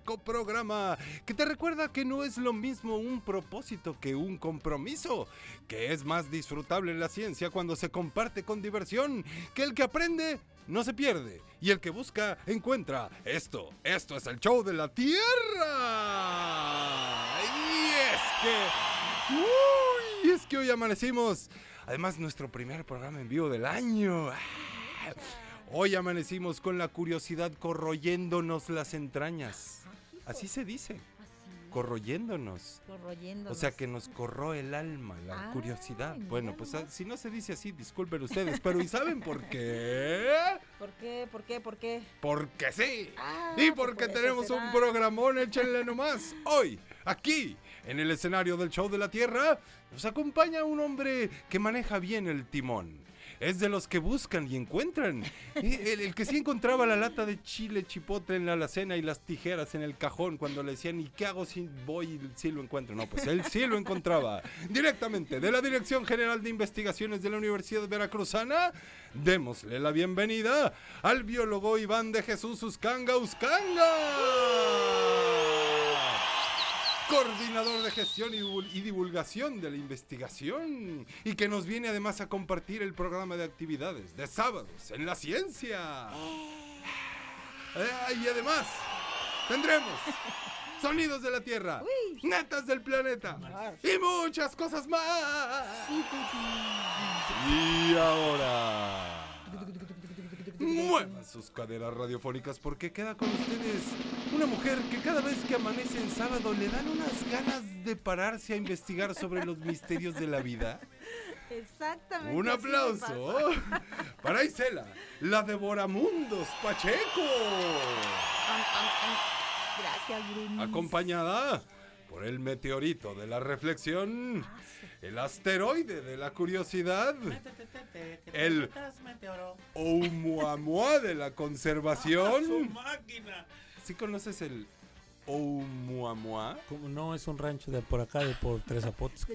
programa que te recuerda que no es lo mismo un propósito que un compromiso, que es más disfrutable la ciencia cuando se comparte con diversión, que el que aprende no se pierde y el que busca encuentra. Esto, esto es el show de la Tierra. Y es que... Uy, es que hoy amanecimos Además, nuestro primer programa en vivo del año. Ah. Hoy amanecimos con la curiosidad corroyéndonos las entrañas. Así se dice. Corroyéndonos. Corroyéndonos. O sea que nos corroe el alma, la curiosidad. Bueno, pues si no se dice así, disculpen ustedes, pero ¿y saben por qué? ¿Por qué? ¿Por qué? ¿Por qué? Porque sí. Ah, y pues porque por tenemos será. un programón, échenle nomás. Hoy, aquí, en el escenario del Show de la Tierra, nos acompaña un hombre que maneja bien el timón. Es de los que buscan y encuentran. El, el que sí encontraba la lata de chile chipotle en la alacena y las tijeras en el cajón cuando le decían, ¿y qué hago si voy y sí lo encuentro? No, pues él sí lo encontraba. Directamente de la Dirección General de Investigaciones de la Universidad Veracruzana, démosle la bienvenida al biólogo Iván de Jesús Uscanga Uscanga. Coordinador de gestión y divul- y divulgación de la investigación y que nos viene además a compartir el programa de actividades de sábados en la ciencia. Eh, y además tendremos sonidos de la Tierra, Uy. netas del planeta y muchas cosas más. Y ahora muevan sus caderas radiofónicas porque queda con ustedes una mujer que cada vez que amanece en sábado le dan unas ganas de pararse a investigar sobre los misterios de la vida. Exactamente. Un aplauso para Isela, la devoramundos Pacheco. Gracias, Bruno. acompañada por el meteorito de la reflexión, el asteroide de la curiosidad, el Oumuamua de la ¡Su conservación. máquina! ¿Sí conoces el Oumuamua? Como no es un rancho de por acá, de por Tres Zapotes.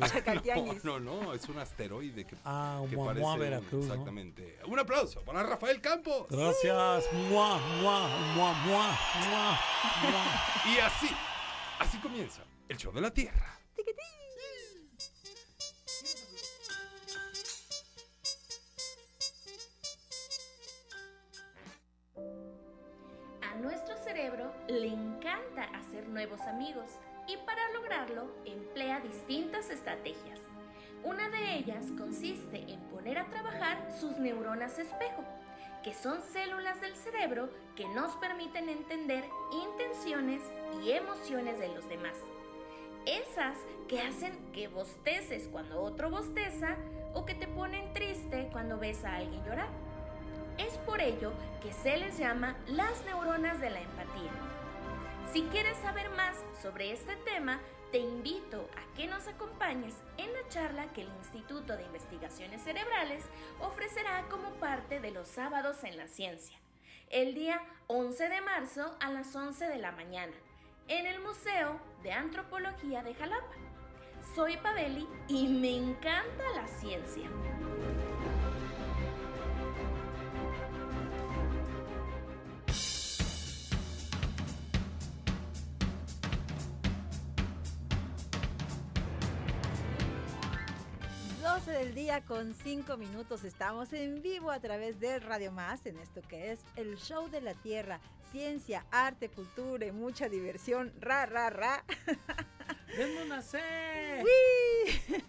No, no, no, es un asteroide que, Ah, que parece un- Veracruz, ¿no? Exactamente. Un aplauso para Rafael Campos. Gracias. Mua, mua, mua, mua, mua, mua. Y así, así comienza el show de la Tierra. A nuestro cerebro le encanta hacer nuevos amigos y para lograrlo emplea distintas estrategias. Una de ellas consiste en poner a trabajar sus neuronas espejo, que son células del cerebro que nos permiten entender intenciones y emociones de los demás. Esas que hacen que bosteces cuando otro bosteza o que te ponen triste cuando ves a alguien llorar. Es por ello que se les llama las neuronas de la empatía. Si quieres saber más sobre este tema, te invito a que nos acompañes en la charla que el Instituto de Investigaciones Cerebrales ofrecerá como parte de los sábados en la ciencia, el día 11 de marzo a las 11 de la mañana, en el Museo de Antropología de Jalapa. Soy Paveli y me encanta la ciencia. 12 del día con 5 minutos. Estamos en vivo a través de Radio Más en esto que es el show de la Tierra. Ciencia, arte, cultura y mucha diversión. Ra, ra, ra. ¡Denme una C! ¡Uy!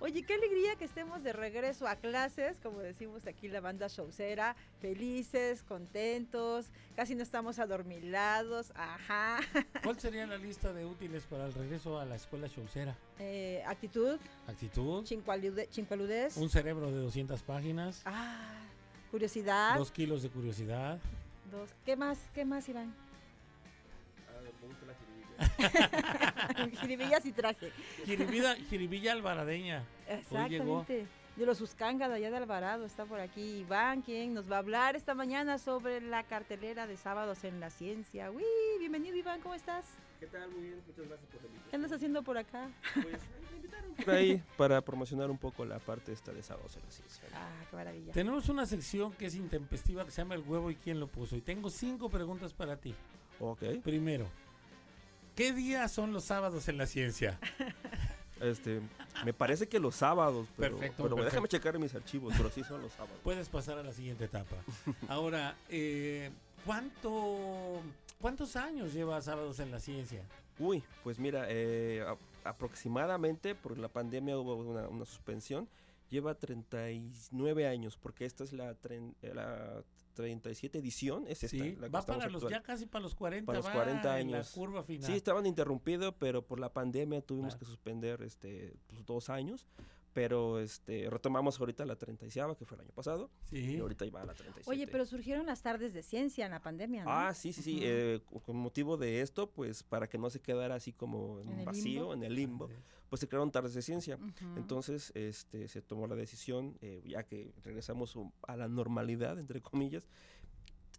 Oye, qué alegría que estemos de regreso a clases, como decimos aquí la banda showcera, felices, contentos, casi no estamos adormilados, ajá. ¿Cuál sería la lista de útiles para el regreso a la escuela showcera? Eh, actitud, Actitud, chincualude- chincualudez, un cerebro de 200 páginas, ah, curiosidad, dos kilos de curiosidad. dos. ¿Qué más? ¿Qué más, Iván? Jiribillas y traje. Jiribilla, Jiribilla Alvaradeña. Exactamente. De los Uscanga de allá de Alvarado está por aquí Iván, quien nos va a hablar esta mañana sobre la cartelera de sábados en la ciencia. Uy, bienvenido Iván, ¿cómo estás? ¿Qué tal? Muy bien, muchas gracias por la invitación. ¿Qué andas haciendo por acá? Pues me invitaron por ahí para promocionar un poco la parte esta de sábados en la ciencia. Ah, qué maravilla. Tenemos una sección que es intempestiva que se llama El huevo y quién lo puso. Y tengo cinco preguntas para ti. Ok. Primero, ¿qué días son los sábados en la ciencia? Este, me parece que los sábados, pero, Perfecto, pero perfecto. déjame checar mis archivos, pero sí son los sábados. Puedes pasar a la siguiente etapa. Ahora, eh, ¿cuánto, ¿cuántos años lleva sábados en la ciencia? Uy, pues mira, eh, a- aproximadamente por la pandemia hubo una, una suspensión. Lleva 39 años, porque esta es la, tren- eh, la 37 edición. Es esta, Sí, la que va para los actual. ya casi para los 40, Para los va 40 en la años. curva final. Sí, estaban interrumpidos, pero por la pandemia tuvimos Claro. que suspender este, pues, dos años. Pero este, retomamos ahorita la 36 que fue el año pasado. Sí. Y ahorita iba a la 37. Oye, pero surgieron las tardes de ciencia en la pandemia, ¿no? Ah, sí, sí, sí. Ujú. eh, cu- con motivo de esto, pues para que no se quedara así como en, ¿En vacío, limbo? en el limbo, pues se crearon tardes de ciencia. Ujú. Entonces, este, se tomó la decisión, eh, ya que regresamos a la normalidad, entre comillas,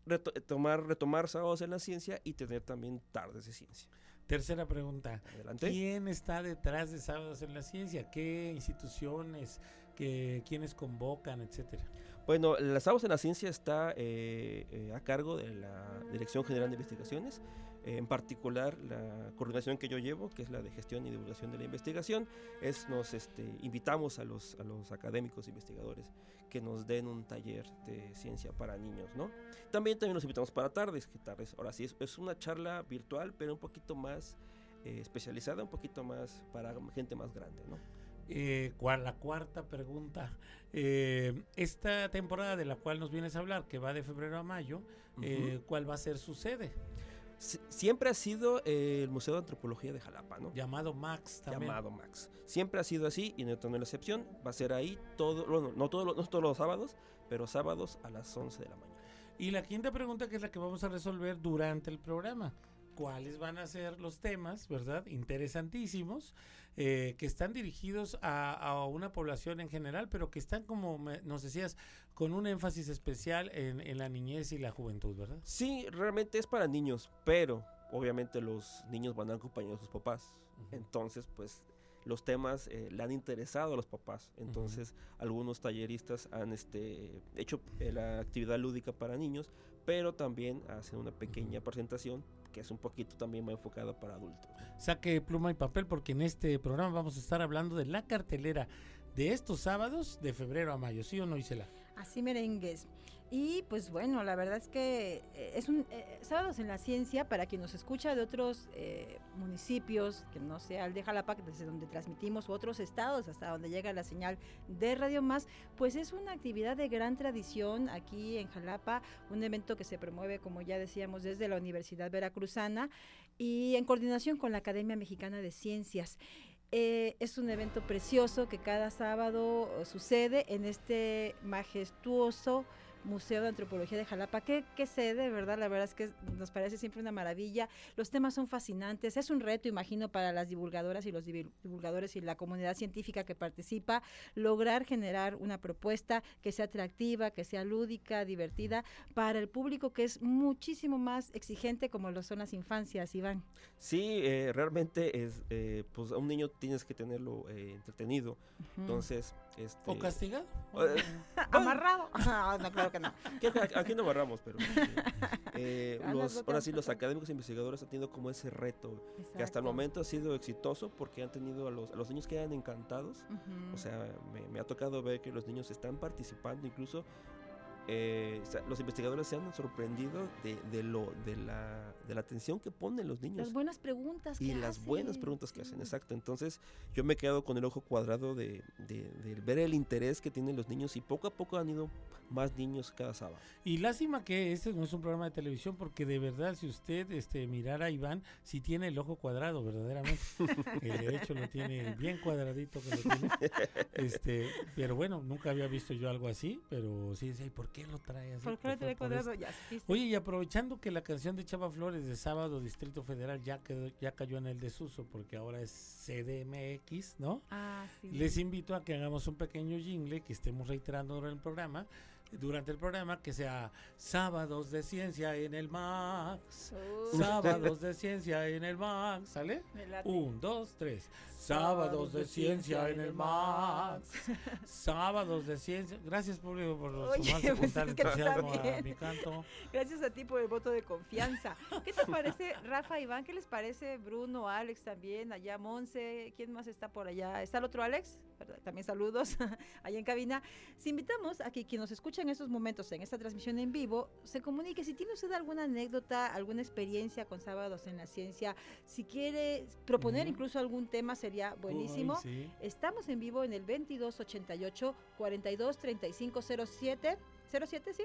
reto- eh, tomar, retomar sábados en la ciencia y tener también tardes de ciencia. Tercera pregunta. Adelante. ¿Quién está detrás de Sábados en la Ciencia? ¿Qué instituciones? ¿Qué, ¿Quiénes convocan, etcétera? Bueno, la Sábados en la Ciencia está eh, eh, a cargo de la Dirección General de Investigaciones, en particular la coordinación que yo llevo, que es la de gestión y divulgación de la investigación, es nos este, invitamos a los, a los académicos investigadores que nos den un taller de ciencia para niños, ¿no? También, también nos invitamos para tardes, que tardes, ahora sí, es, es una charla virtual, pero un poquito más eh, especializada, un poquito más para gente más grande, ¿no? Eh, la cuarta pregunta. Eh, esta temporada de la cual nos vienes a hablar, que va de febrero a mayo, eh, ¿cuál va a ser su sede? Si- siempre ha sido eh, el Museo de Antropología de Jalapa, ¿no? Llamado Max también. llamado Max. Siempre ha sido así y no tiene la excepción. Va a ser ahí todo, bueno, no, todos los- no todos los sábados, pero sábados a las 11 de la mañana. Y la quinta pregunta, que es la que vamos a resolver durante el programa. ¿Cuáles van a ser los temas, verdad? Interesantísimos, eh, que están dirigidos a, a una población en general, pero que están, como me- nos decías, con un énfasis especial en, en la niñez y la juventud, ¿verdad? Sí, realmente es para niños, pero obviamente los niños van acompañados de sus papás. Entonces, pues los temas eh, le han interesado a los papás. Entonces, algunos talleristas han este, hecho eh, la actividad lúdica para niños, pero también hacen una pequeña presentación que es un poquito también más enfocada para adultos. Saque pluma y papel porque en este programa vamos a estar hablando de la cartelera de estos sábados de febrero a mayo, ¿sí o no, Isela? Así merengues. Y pues bueno, la verdad es que eh, es un eh, sábados en la ciencia para quien nos escucha de otros eh, municipios, que no sea el de Jalapa, desde donde transmitimos, u otros estados, hasta donde llega la señal de Radio Más, pues es una actividad de gran tradición aquí en Jalapa, un evento que se promueve, como ya decíamos, desde la Universidad Veracruzana y en coordinación con la Academia Mexicana de Ciencias. Eh, es un evento precioso que cada sábado eh, sucede en este majestuoso Museo de Antropología de Jalapa. ¿Qué, qué sede, verdad? La verdad es que nos parece siempre una maravilla. Los temas son fascinantes. Es un reto, imagino, para las divulgadoras y los divul- divulgadores y la comunidad científica que participa, lograr generar una propuesta que sea atractiva, que sea lúdica, divertida, para el público que es muchísimo más exigente como lo son las infancias, Iván. Sí, eh, realmente es, eh, pues a un niño tienes que tenerlo eh, entretenido. Ujú. Entonces, este, ¿O castigado? Eh, ¿Amarrado? Ah, no, claro que no. aquí no barramos, pero eh, los, ahora sí, los académicos investigadores han tenido como ese reto, que hasta el Exacto. momento ha sido exitoso porque han tenido a los, a los niños que eran encantados. Ujú. O sea, me, me ha tocado ver que los niños están participando incluso eh, los investigadores se han sorprendido de, de lo de la, de la atención que ponen los niños Las buenas preguntas. y que las buenas preguntas que hacen, exacto. Entonces yo me he quedado con el ojo cuadrado de, de- de ver el interés que tienen los niños y poco a poco han ido más niños cada sábado. Y lástima que este no es un programa de televisión porque de verdad si usted este mirara a Iván, si tiene el ojo cuadrado verdaderamente. el derecho lo tiene bien cuadradito que lo tiene. Este, pero bueno, nunca había visto yo algo así, pero sí, sí, ¿por qué lo trae así? ¿Por qué lo trae cuadrado? Ya. Oye, y aprovechando que la canción de Chava Flores de Sábado Distrito Federal ya quedó, ya cayó en el desuso porque ahora es CDMX, ¿no? Ah, sí. Les invito a que hagamos un pequeño jingle que estemos reiterando durante el programa, durante el programa que sea Sábados de Ciencia en el Max. Uh, Sábados de Ciencia en el Max, ¿sale? Un, dos, tres. Sábados de Ciencia en el Max. Sábados de Ciencia. Gracias, público, por Oye, sumarse con pues es que a mi canto. Gracias a ti por el voto de confianza. ¿Qué te parece, Rafa, Iván? ¿Qué les parece Bruno, Alex también, allá Monse? ¿Quién más está por allá? ¿Está el otro Alex? También saludos allá en cabina. Si invitamos a que quien nos escucha en estos momentos, en esta transmisión en vivo, se comunique. Si tiene usted alguna anécdota, alguna experiencia con Sábados en la Ciencia, si quiere proponer incluso algún tema, sería buenísimo. Uy, sí. Estamos en vivo en el 2288 423507 07, sí.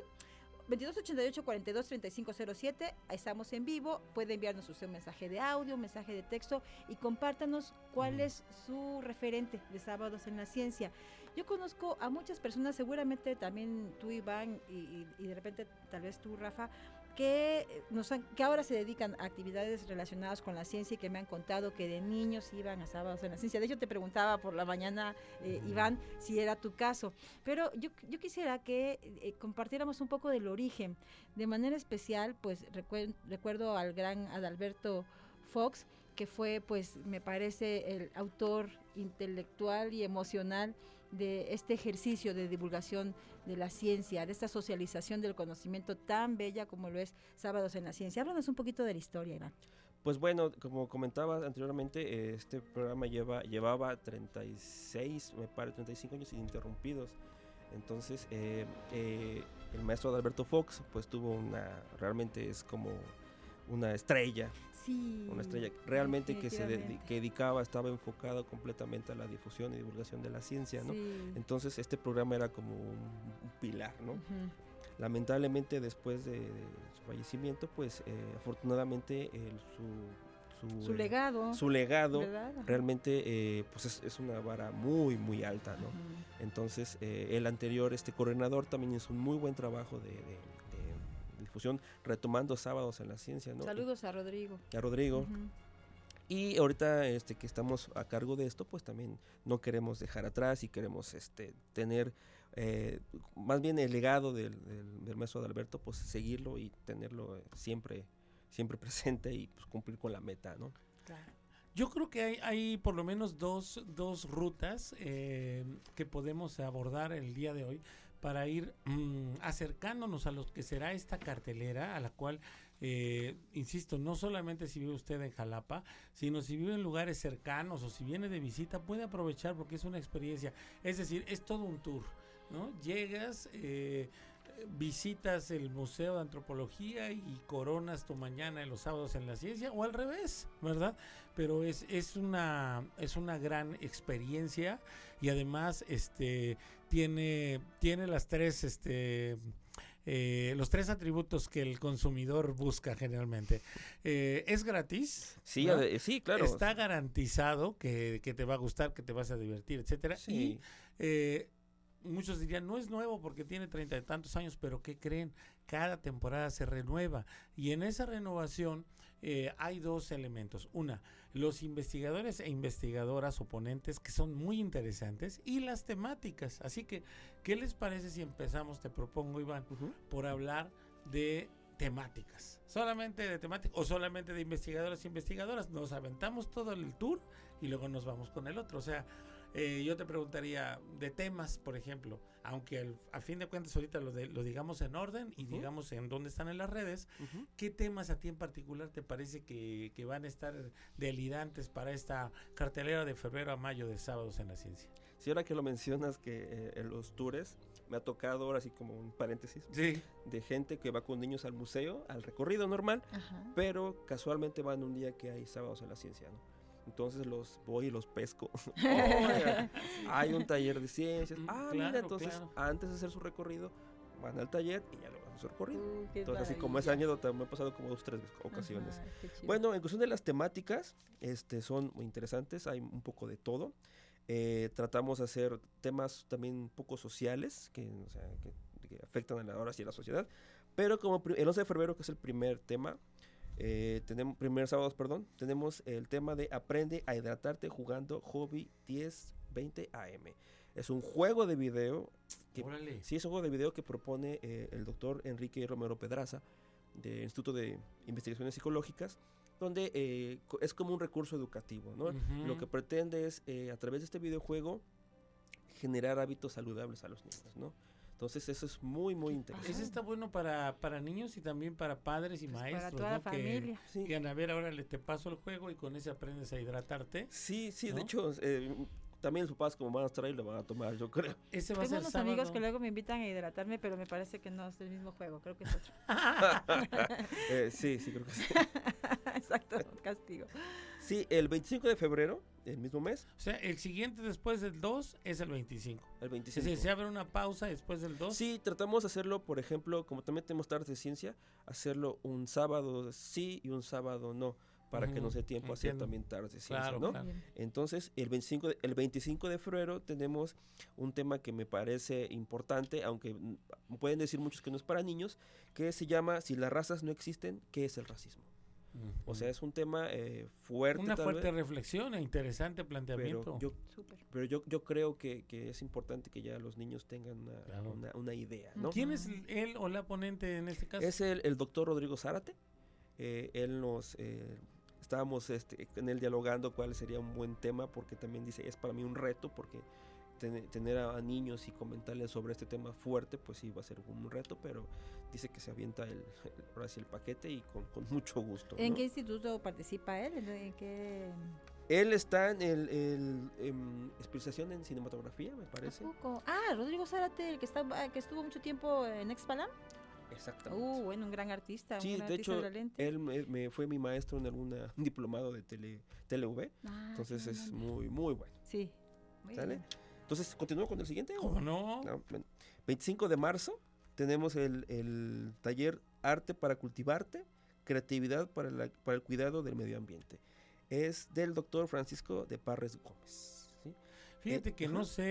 2288 423507 Estamos en vivo. Puede enviarnos usted un mensaje de audio, un mensaje de texto y compártanos cuál es su referente de Sábados en la Ciencia. Yo conozco a muchas personas, seguramente también tú, Iván, y, y- y de repente tal vez tú, Rafa, que, eh, nos han- que ahora se dedican a actividades relacionadas con la ciencia y que me han contado que de niños iban a sábados en la ciencia. De hecho, te preguntaba por la mañana, eh. Iván, si era tu caso. Pero yo, yo quisiera que eh, compartiéramos un poco del origen. De manera especial, pues recuen- recuerdo al gran Adalberto Fox, que fue, pues, me parece, el autor intelectual y emocional de este ejercicio de divulgación de la ciencia, de esta socialización del conocimiento tan bella como lo es Sábados en la Ciencia. Háblanos un poquito de la historia, Iván. Pues bueno, como comentaba anteriormente, eh, este programa lleva, llevaba 36, me parece, 35 años ininterrumpidos. Entonces, eh, eh, el maestro Adalberto Fox, pues tuvo una, realmente es como una estrella, Sí. una estrella realmente que se que dedicaba, estaba enfocado completamente a la difusión y divulgación de la ciencia, ¿no? Sí. Entonces, este programa era como un, un pilar, ¿no? Lamentablemente, después de, de su fallecimiento, pues eh, afortunadamente el- su, su, Su eh, legado. su legado realmente eh, pues es, es una vara muy muy alta no entonces eh, el anterior este coordinador también hizo un muy buen trabajo de difusión retomando sábados en la ciencia no Saludos a Rodrigo. a Rodrigo Ujú. y ahorita este que estamos a cargo de esto pues también no queremos dejar atrás y queremos este tener eh, más bien el legado del, del, del maestro de Alberto pues seguirlo y tenerlo eh, siempre siempre presente y pues cumplir con la meta no Claro. Yo creo que hay, hay por lo menos dos, dos rutas eh, que podemos abordar el día de hoy para ir mm, acercándonos a lo que será esta cartelera, a la cual, eh, insisto, no solamente si vive usted en Jalapa, sino si vive en lugares cercanos o si viene de visita, puede aprovechar porque es una experiencia. Es decir, es todo un tour, ¿no? Llegas, eh, visitas el Museo de Antropología y coronas tu mañana en los sábados en la ciencia, o al revés, ¿verdad? Pero es, es una es una gran experiencia y además este tiene tiene las tres este eh, los tres atributos que el consumidor busca generalmente. Eh, es gratis. sí sí claro Está garantizado que, que te va a gustar, que te vas a divertir, etcétera. Sí. Y eh, muchos dirían, no es nuevo porque tiene treinta y tantos años, pero ¿qué creen? Cada temporada se renueva. Y en esa renovación eh, hay dos elementos. Una, los investigadores e investigadoras oponentes que son muy interesantes y las temáticas. Así que, ¿qué les parece si empezamos, te propongo, Iván, por hablar de temáticas. Solamente de temáticas o solamente de investigadores e investigadoras. Nos aventamos todo el tour y luego nos vamos con el otro. O sea, Eh, yo te preguntaría de temas, por ejemplo, aunque al- a fin de cuentas ahorita lo, de- lo digamos en orden y digamos en dónde están en las redes. ¿qué temas a ti en particular te parece que, que van a estar delirantes para esta cartelera de febrero a mayo de sábados en la ciencia? Si ahora que lo mencionas que eh, en los tours me ha tocado ahora así como un paréntesis Sí. de gente que va con niños al museo, al recorrido normal, Ajá. pero casualmente van un día que hay sábados en la ciencia, ¿no? Entonces los voy y los pesco. Oiga, hay un taller de ciencias. Mm, Ah, claro, mira, entonces claro. antes de hacer su recorrido, van al taller y ya lo van a hacer su recorrido. Uh, Entonces, así como esa anécdota me ha pasado como dos, tres ocasiones. Ajá. Bueno, en cuestión de las temáticas, este, son muy interesantes, hay un poco de todo. Eh, tratamos de hacer temas también un poco sociales, que, o sea, que, que afectan a la, ahora sí a la sociedad. Pero como el 11 de febrero, que es el primer tema, eh, tenemos, primer sábado, perdón, tenemos el tema de Aprende a hidratarte jugando Hobby 1020 AM. Es un juego de video que Órale. Sí, es un juego de video que propone eh, el doctor Enrique Romero Pedraza del Instituto de Investigaciones Psicológicas, donde eh, es como un recurso educativo, ¿no? Lo que pretende es, eh, a través de este videojuego, generar hábitos saludables a los niños, ¿no? Entonces eso es muy, muy interesante. Ese está bueno para, para niños y también para padres y Pues maestros. para toda la ¿no? Que familia. Sí, digan, a ver, ahora le te paso el juego y con ese aprendes a hidratarte. sí, sí, ¿No? de hecho, eh, también los papás como van a estar ahí lo van a tomar, yo creo. Ese va a Tengo ser unos sábado. amigos que luego me invitan a hidratarme, pero me parece que no es el mismo juego, creo que es otro. Eh, sí, sí, creo que sí. Exacto, castigo. Sí, el 25 de febrero, el mismo mes, O sea, el siguiente después del 2 es el 25. el Es 25. decir, se abre una pausa después del 2. Sí, tratamos de hacerlo, por ejemplo, como también tenemos tardes de ciencia, hacerlo un sábado sí y un sábado no, para que nos dé tiempo a hacer también tardes de ciencia, Claro, ¿no? claro. Entonces, el 25, de, el 25 de febrero tenemos un tema que me parece importante, aunque pueden decir muchos que no es para niños, que se llama Si las razas no existen, ¿qué es el racismo? O sea, es un tema eh, fuerte. una tal fuerte vez, reflexión e interesante pero planteamiento. yo, Súper. pero yo, yo creo que, que es importante que ya los niños tengan una, Claro. una, una idea, ¿no? ¿Quién es él o la ponente en este caso? Es el, el doctor Rodrigo Zárate. Eh, él nos... eh, estábamos este, con él dialogando cuál sería un buen tema, porque también dice, es para mí un reto, porque ten- tener a, a niños y comentarles sobre este tema fuerte, pues sí va a ser un reto, pero dice que se avienta el, el- ahora sí el paquete y con, con mucho gusto. ¿En ¿no? qué instituto participa él? ¿En, en qué? Él está en el, el, em, especialización en cinematografía, me parece. Ah, Rodrigo Zárate, el que, está, ah, que estuvo mucho tiempo en Expalam. Exactamente. Uh, bueno, un gran artista. Sí, un gran de artista hecho, él me, me fue mi maestro en alguna, un diplomado de tele, TeleV, Ah, entonces es muy, muy bueno. Sí. Muy ¿Sale? bien. Entonces, ¿continúo con el siguiente? ¿Cómo no? No, bueno. 25 de marzo tenemos el, el taller Arte para cultivarte, creatividad para, la- para el cuidado del medio ambiente. Es del doctor Francisco de Parres Gómez. ¿sí? Fíjate Eh, que ajá. no sé,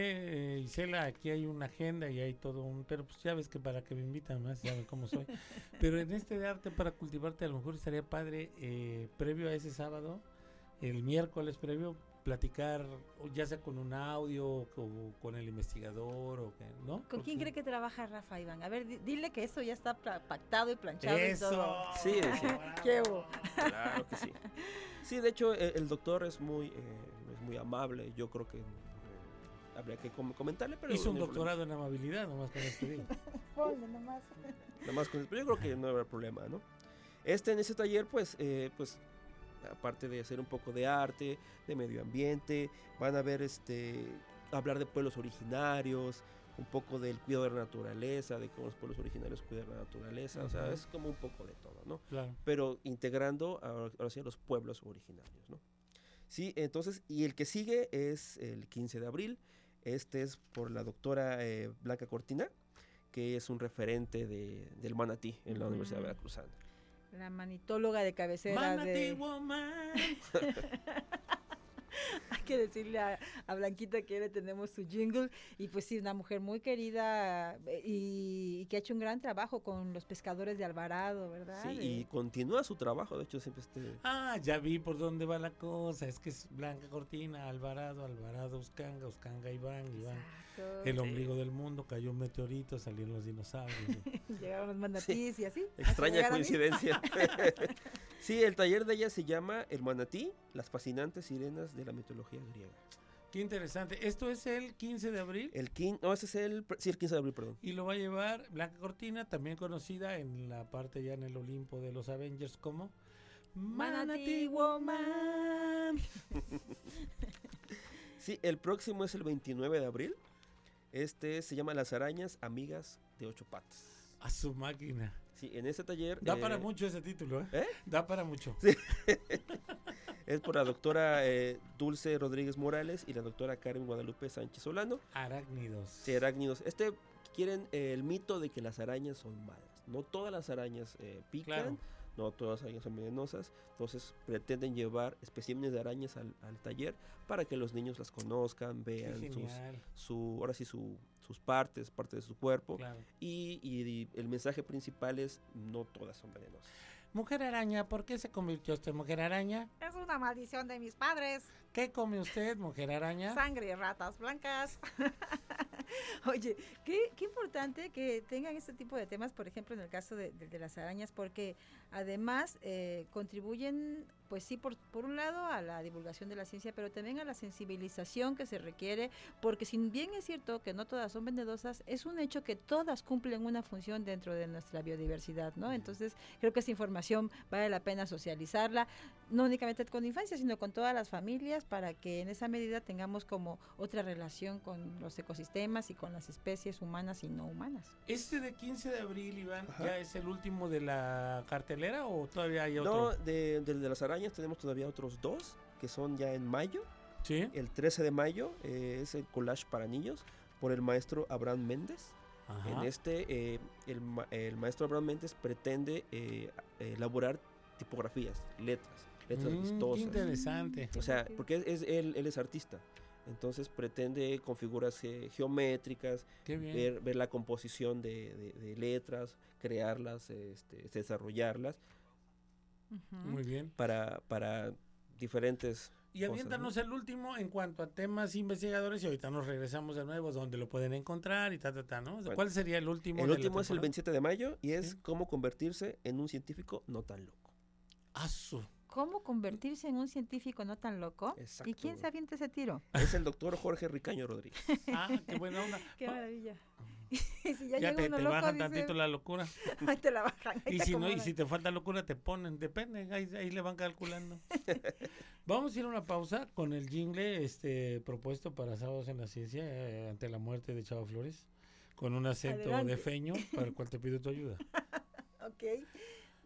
eh, Isela, aquí hay una agenda y hay todo un... Pero pues ya ves que para que me invitan más, ya ven cómo soy. pero en este de arte para cultivarte a lo mejor estaría padre, eh, previo a ese sábado, el miércoles previo, platicar, ya sea con un audio o con el investigador o que, ¿no? ¿Con quién cree que trabaja Rafa Iván? A ver, di- dile que eso ya está pactado y planchado y Eso. todo. Sí, sí. ¿Qué hubo? Claro que sí. Sí, de hecho, e- el, doctor es muy, eh, es muy amable. Yo creo que eh, habría que com- comentarle, pero... Hizo un no hay problema. doctorado en amabilidad, nomás con esto digo. Ponle nomás. Nada más con- pero yo creo que no habrá problema, ¿no? Este, en ese taller, pues, eh, pues, aparte de hacer un poco de arte, de medio ambiente, van a ver, este, hablar de pueblos originarios, un poco del cuidado de la naturaleza, de cómo los pueblos originarios cuidan la naturaleza, o sea, es como un poco de todo, ¿no? Claro. Pero integrando ahora sí a los pueblos originarios, ¿no? Sí, entonces, y el que sigue es el 15 de abril, este es por la doctora eh, Blanca Cortina, que es un referente de, del manatí en la Universidad Ujú. Veracruzana. La manitóloga de cabecera Manatee de... Woman. Hay que decirle a, a Blanquita que le tenemos su jingle. Y pues sí, una mujer muy querida eh, y, y que ha hecho un gran trabajo con los pescadores de Alvarado, ¿verdad? Sí, De- y continúa su trabajo, de hecho siempre este... Ah, ya vi por dónde va la cosa. Es que es Blanca Cortina, Alvarado, Alvarado, Uscanga, Uscanga, Iván, Iván. Exacto. El ombligo del mundo, cayó un meteorito, salieron los dinosaurios. Llegaron los manatís y así. Extraña mí. coincidencia. sí, el taller de ella se llama El manatí, las fascinantes sirenas de la mitología griega. Qué interesante. Esto es el 15 de abril. El 15, no, ese es el, sí, el 15 de abril, perdón. Y lo va a llevar Blanca Cortina, también conocida en la parte ya en el Olimpo de los Avengers como Manatee Woman. Sí, el próximo es el 29 de abril. Este se llama Las arañas amigas de ocho patas. A su máquina. Sí, en este taller Da eh, para mucho ese título, ¿eh? ¿Eh? Da para mucho. es por la doctora eh, Dulce Rodríguez Morales y la doctora Karen Guadalupe Sánchez Solano. Arácnidos. Sí, arácnidos. Este quieren eh, el mito de que las arañas son malas. No todas las arañas eh, pican, Claro. no todas las arañas son venenosas. Entonces pretenden llevar especímenes de arañas al, al taller para que los niños las conozcan, vean sus, su, ahora sí su- sus partes, parte de su cuerpo. Claro. Y, y el mensaje principal es no todas son venenosas. Mujer araña, ¿por qué se convirtió usted en mujer araña? Es una maldición de mis padres. ¿Qué come usted, mujer araña? Sangre y ratas blancas. Oye, qué, qué importante que tengan este tipo de temas, por ejemplo, en el caso de, de- de las arañas, porque además eh, contribuyen, pues sí, por, por un lado a la divulgación de la ciencia, pero también a la sensibilización que se requiere, porque si bien es cierto que no todas son venenosas, es un hecho que todas cumplen una función dentro de nuestra biodiversidad, ¿no? Entonces, creo que esa información vale la pena socializarla, no únicamente con infancia, sino con todas las familias, para que en esa medida tengamos como otra relación con los ecosistemas y con las especies humanas y no humanas. Este de 15 de abril, Iván, Ajá. ¿ya es el último de la cartelera o todavía hay No, otro? de, de- de las arañas tenemos todavía otros dos que son ya en mayo. Sí. El 13 de mayo eh, es el collage para niños por el maestro Abraham Méndez. Ajá. En este, eh, el, ma- el maestro Abraham Méndez pretende eh, elaborar tipografías, letras, letras Mm, qué vistosas. interesante. O sea, porque es, es- él, él es artista. Entonces pretende con figuras eh, geométricas, Qué ver, ver la composición de, de- de letras, crearlas, este, desarrollarlas Muy bien. para, para diferentes... Y cosas, aviéntanos el último en cuanto a temas investigadores y ahorita nos regresamos de nuevo donde lo pueden encontrar y ta, ta, ta, ¿no? Bueno, ¿Cuál sería el último? El último es el temporada? 27 de mayo y es Sí. cómo convertirse en un científico no tan loco. Asu. ¿Cómo convertirse en un científico no tan loco? ¿Y Exacto. quién se avienta ese tiro? Es el doctor Jorge Ricaño Rodríguez. Ah, qué buena onda. Qué Oh, maravilla. Y si ya, ya te, uno te loco, bajan dice, tantito la locura. "Ay, te la bajan. ahí Y te si no, y acomodan". si te falta locura, te ponen, depende, ahí, ahí le van calculando. Vamos a ir a una pausa con el jingle este propuesto para Sábados en la Ciencia eh, ante la muerte de Chava Flores, con un acento Adelante. de feño, para el cual te pido tu ayuda. Ok.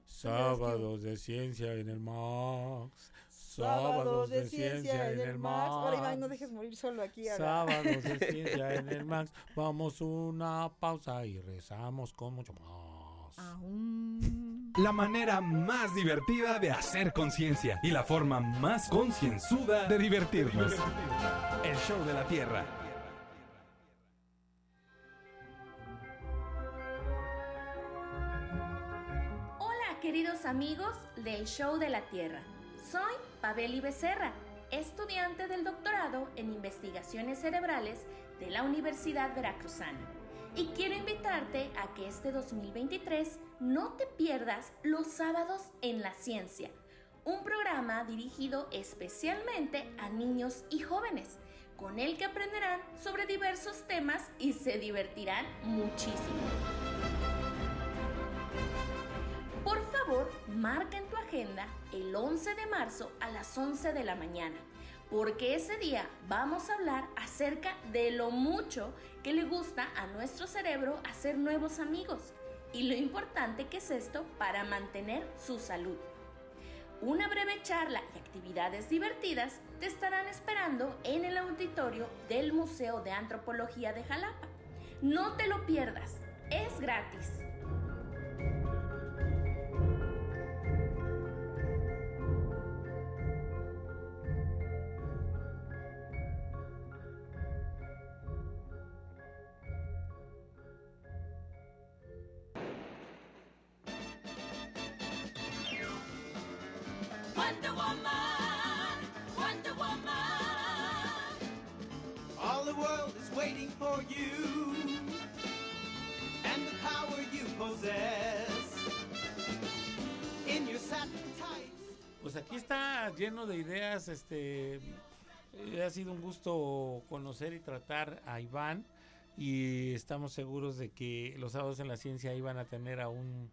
Sábados de Ciencia en el Max. Sábados de ciencia en el Max. Ahora Iván, no dejes morir solo aquí. Sábados de Ciencia en el Max. Vamos una pausa y rezamos con mucho más. Aún. La manera más divertida de hacer conciencia y la forma más concienzuda de divertirnos. El show de la Tierra. Queridos amigos del Show de la Tierra. Soy Pabeli Becerra, estudiante del doctorado en investigaciones cerebrales de la Universidad Veracruzana. Y quiero invitarte a que este 2023 no te pierdas los sábados en la ciencia, un programa dirigido especialmente a niños y jóvenes, con el que aprenderán sobre diversos temas y se divertirán muchísimo. Por favor, marca en tu agenda el 11 de marzo a las 11 de la mañana, porque ese día vamos a hablar acerca de lo mucho que le gusta a nuestro cerebro hacer nuevos amigos y lo importante que es esto para mantener su salud. Una breve charla y actividades divertidas te estarán esperando en el auditorio del Museo de Antropología de Jalapa. No te lo pierdas, es gratis. And the power you possess. In your satin. Pues aquí está lleno de ideas, este Eh, ha sido un gusto conocer y tratar a Iván y estamos seguros de que los sábados en la ciencia iban a tener a un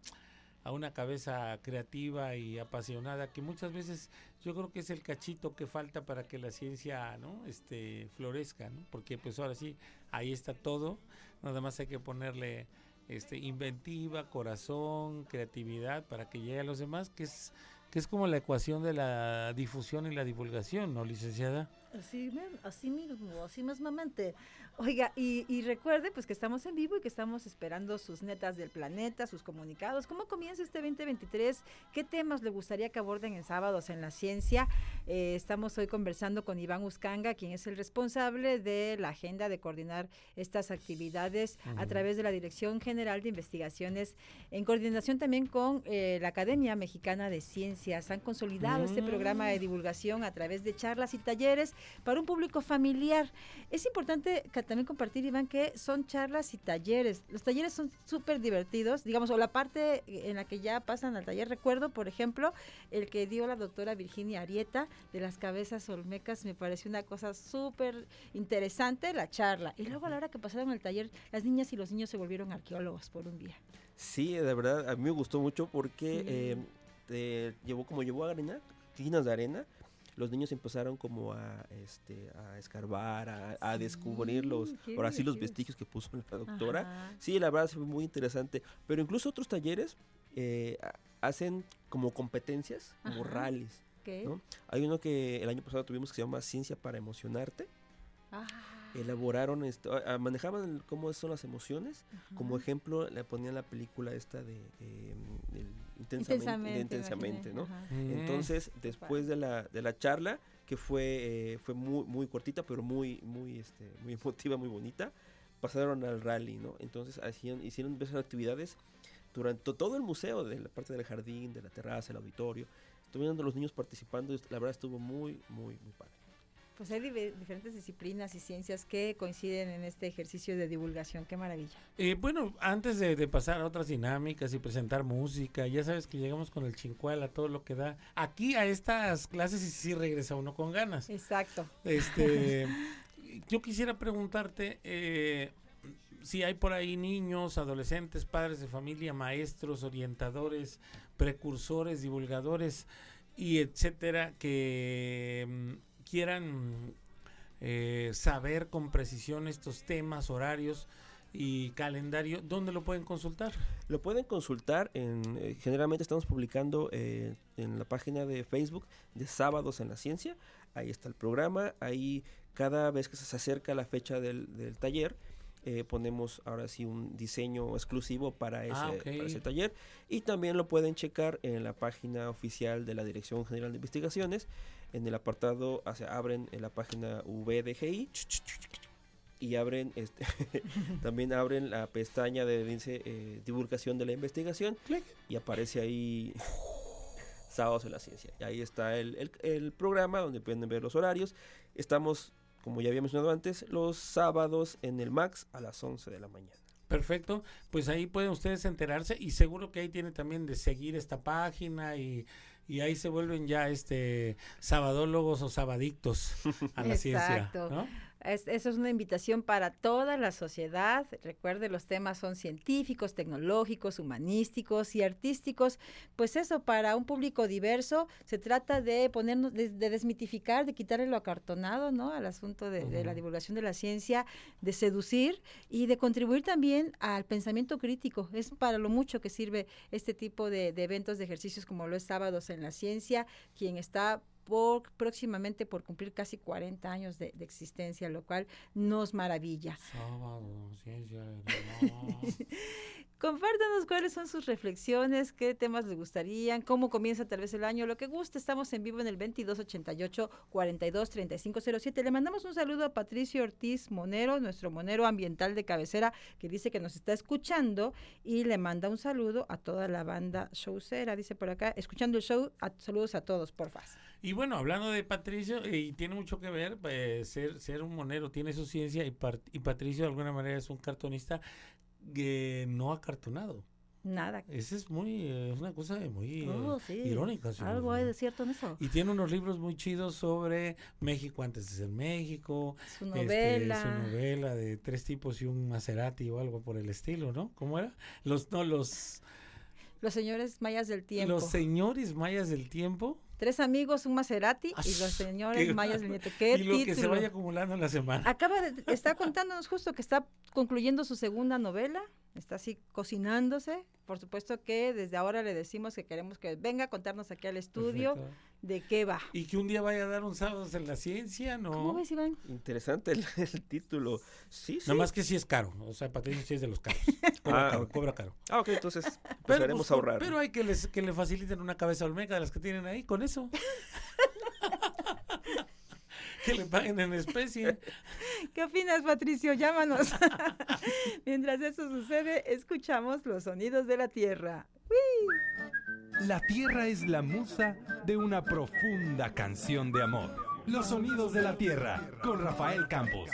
a una cabeza creativa y apasionada que muchas veces yo creo que es el cachito que falta para que la ciencia no este florezca porque pues ahora sí ahí está todo. Nada más hay que ponerle este inventiva corazón creatividad para que llegue a los demás que es que es como la ecuación de la difusión y la divulgación no licenciada Así, así mismo, así mismamente. Oiga, y, y recuerde pues que estamos en vivo y que estamos esperando sus netas del planeta, sus comunicados. ¿Cómo comienza este 2023? ¿Qué temas le gustaría que aborden en sábados en la ciencia? Eh, estamos hoy conversando con Iván Uscanga, quien es el responsable de la agenda de coordinar estas actividades a través de la Dirección General de Investigaciones, en coordinación también con eh, la Academia Mexicana de Ciencias. Han consolidado este Mm. programa de divulgación a través de charlas y talleres para un público familiar. Es importante que también compartir, Iván, que son charlas y talleres. Los talleres son súper divertidos, digamos, o la parte en la que ya pasan al taller. Recuerdo, por ejemplo, el que dio la doctora Virginia Arieta de las cabezas olmecas, me pareció una cosa súper interesante la charla. Y luego a la hora que pasaron el taller, las niñas y los niños se volvieron arqueólogos por un día. Sí, de verdad, a mí me gustó mucho porque Sí. eh, te llevó, como llevó arena, tinas de arena, los niños empezaron como a, este, a escarbar, a, a descubrir los, ahora sí los vestigios que puso la doctora. Ajá. Sí, la verdad fue muy interesante. Pero incluso otros talleres eh, ha- hacen como competencias, como Ajá. rallies. Hay uno que el año pasado tuvimos que se llama Ciencia para emocionarte. Ah, Elaboraron, esto, manejaban el- cómo son las emociones. Como ejemplo, le ponían la película esta de eh, el intensamente, Intensamente, de intensamente imaginé, ¿no? ajá. Mm. Entonces, después de la, de la charla, que fue, eh, fue muy, muy cortita, pero muy, muy, este, muy emotiva, muy bonita, pasaron al rally, ¿no? Entonces hacían, hicieron diversas actividades durante to- todo el museo, de la parte del jardín, de la terraza, el auditorio. Estuvieron los niños participando, y la verdad estuvo muy, muy, muy padre. Pues hay diferentes disciplinas y ciencias que coinciden en este ejercicio de divulgación. Qué maravilla. Eh, bueno, antes de, de pasar a otras dinámicas y presentar música, ya sabes que llegamos con el chincual a todo lo que da. Aquí a estas clases y sí regresa uno con ganas. Exacto. Este, yo quisiera preguntarte eh, si hay por ahí niños, adolescentes, padres de familia, maestros, orientadores, precursores, divulgadores y etcétera que mm, quieran eh, saber con precisión estos temas, horarios y calendario, ¿dónde lo pueden consultar? Lo pueden consultar en, eh, generalmente estamos publicando eh, en la página de Facebook de Sábados en la Ciencia, ahí está el programa, ahí cada vez que se acerca la fecha del, del taller, eh, ponemos ahora sí un diseño exclusivo para ese, Ah, para ese taller. Y también lo pueden checar en la página oficial de la Dirección General de Investigaciones, en el apartado, abren en la página VDGI y abren este también abren la pestaña de dice eh, divulgación de la investigación. Y aparece ahí sábados en la ciencia. Y ahí está el, el- el programa donde pueden ver los horarios. Estamos como ya había mencionado antes los sábados en el Max a las 11 de la mañana Perfecto, pues ahí pueden ustedes enterarse y seguro que ahí tiene también de seguir esta página y, y ahí se vuelven ya este sabadólogos o sabadictos a la ciencia. Exacto. ¿no? Es- eso es una invitación para toda la sociedad. Recuerde, los temas son científicos, tecnológicos, humanísticos y artísticos. Pues eso, para un público diverso, se trata de ponernos, de, de desmitificar, de quitarle lo acartonado, ¿no? Al asunto de, de la divulgación de la ciencia, de seducir y de contribuir también al pensamiento crítico. Es para lo mucho que sirve este tipo de, de eventos, de ejercicios como lo es Sábados en la Ciencia, quien está por, próximamente por cumplir casi 40 años de, de existencia, lo cual nos maravilla. Sábado, ciencia. Compártanos cuáles son sus reflexiones, qué temas les gustarían, cómo comienza tal vez el año, lo que guste. Estamos en vivo en el 2288-423507. Le mandamos un saludo a Patricio Ortiz Monero, nuestro monero ambiental de cabecera, que dice que nos está escuchando y le manda un saludo a toda la banda showcera, dice por acá, escuchando el show, a- saludos a todos, porfa. Y bueno, hablando de Patricio, eh, y tiene mucho que ver, eh, ser, ser un monero tiene su ciencia y, y Patricio de alguna manera es un cartonista que no acartonado. Nada. Esa es muy, eh, es una cosa muy eh, Oh, sí. irónica. Algo hay de cierto en eso. Y tiene unos libros muy chidos sobre México antes de ser México. Su este, novela. su novela de tres tipos y un Maserati o algo por el estilo, ¿no? ¿Cómo era? Los, no, los, Los señores mayas del tiempo. los señores mayas del tiempo. Tres amigos, un Maserati y los Qué señores mayas del nieto. ¿Qué y lo que se vaya acumulando en la semana. Acaba de, está contándonos justo que está concluyendo su segunda novela, está así cocinándose. Por supuesto que desde ahora le decimos que queremos que venga a contarnos aquí al estudio Perfecto. de qué va. Y que un día vaya a dar un sábado en la ciencia, ¿no? ¿Cómo ves, Iván? Interesante el, el título. Sí, sí. Nada más que sí es caro. O sea, Patricio sí es de los caros. Cobra Ah, caro, ok. cobra caro. Ah, ok, entonces Pero, empezaremos pues, ahorrar. pero hay que, les, que le faciliten una cabeza olmeca de las que tienen ahí con eso. que le paguen en especie. ¿Qué opinas, Patricio? Llámanos. Mientras eso sucede, escuchamos los sonidos de la tierra. La tierra es la musa de una profunda canción de amor. Los sonidos de la tierra con Rafael Campos.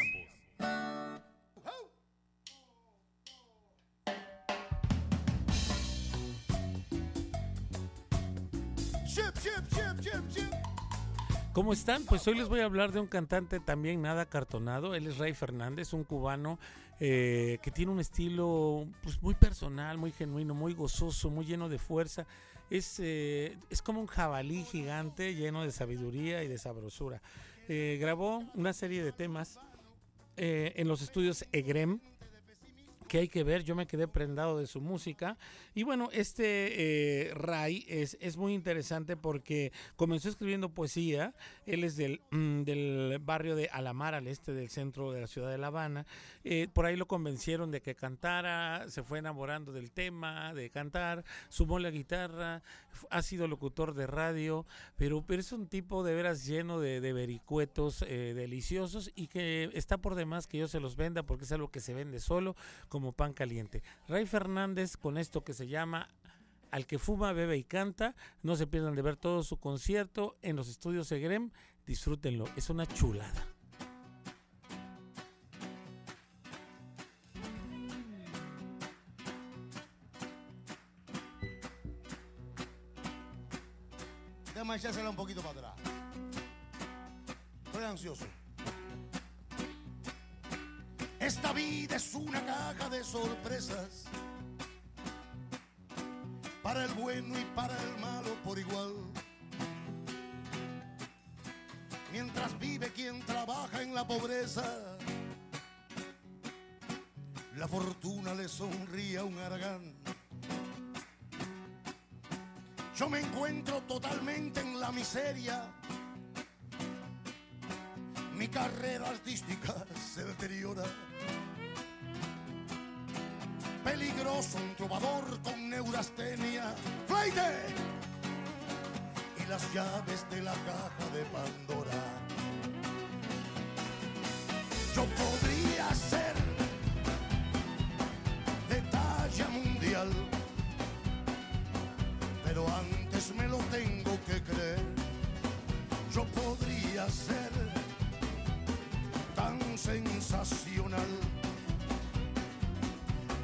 ¿Cómo están? Pues hoy les voy a hablar de un cantante también nada cartonado. Él es Ray Fernández, un cubano eh, que tiene un estilo pues, muy personal, muy genuino, muy gozoso, muy lleno de fuerza. Es, eh, es como un jabalí gigante lleno de sabiduría y de sabrosura. Eh, grabó una serie de temas eh, en los estudios EGREM, que hay que ver, yo me quedé prendado de su música. Y bueno, este eh, Ray es, es muy interesante porque comenzó escribiendo poesía. Él es del, mm, del barrio de Alamar, al este del centro de la ciudad de La Habana. Eh, por ahí lo convencieron de que cantara, se fue enamorando del tema, de cantar, sumó la guitarra, ha sido locutor de radio, pero, pero es un tipo de veras lleno de, de vericuetos eh, deliciosos y que está por demás que yo se los venda porque es algo que se vende solo como pan caliente. Ray Fernández con esto que se llama Al que fuma, bebe y canta. No se pierdan de ver todo su concierto en los estudios Egrem. Disfrútenlo, es una chulada. Déjame echársela un poquito para atrás. Estoy ansioso. Esta vida es una caja de sorpresas. Para el bueno y para el malo por igual. Mientras vive quien trabaja en la pobreza. La fortuna le sonríe a un aragán. Yo me encuentro totalmente en la miseria. Mi carrera artística se deteriora. Un trovador con neurastenia. ¡Fleite! Y las llaves de la caja de Pandora. Yo podría ser de talla mundial pero antes me lo tengo que creer. Yo podría ser tan sensacional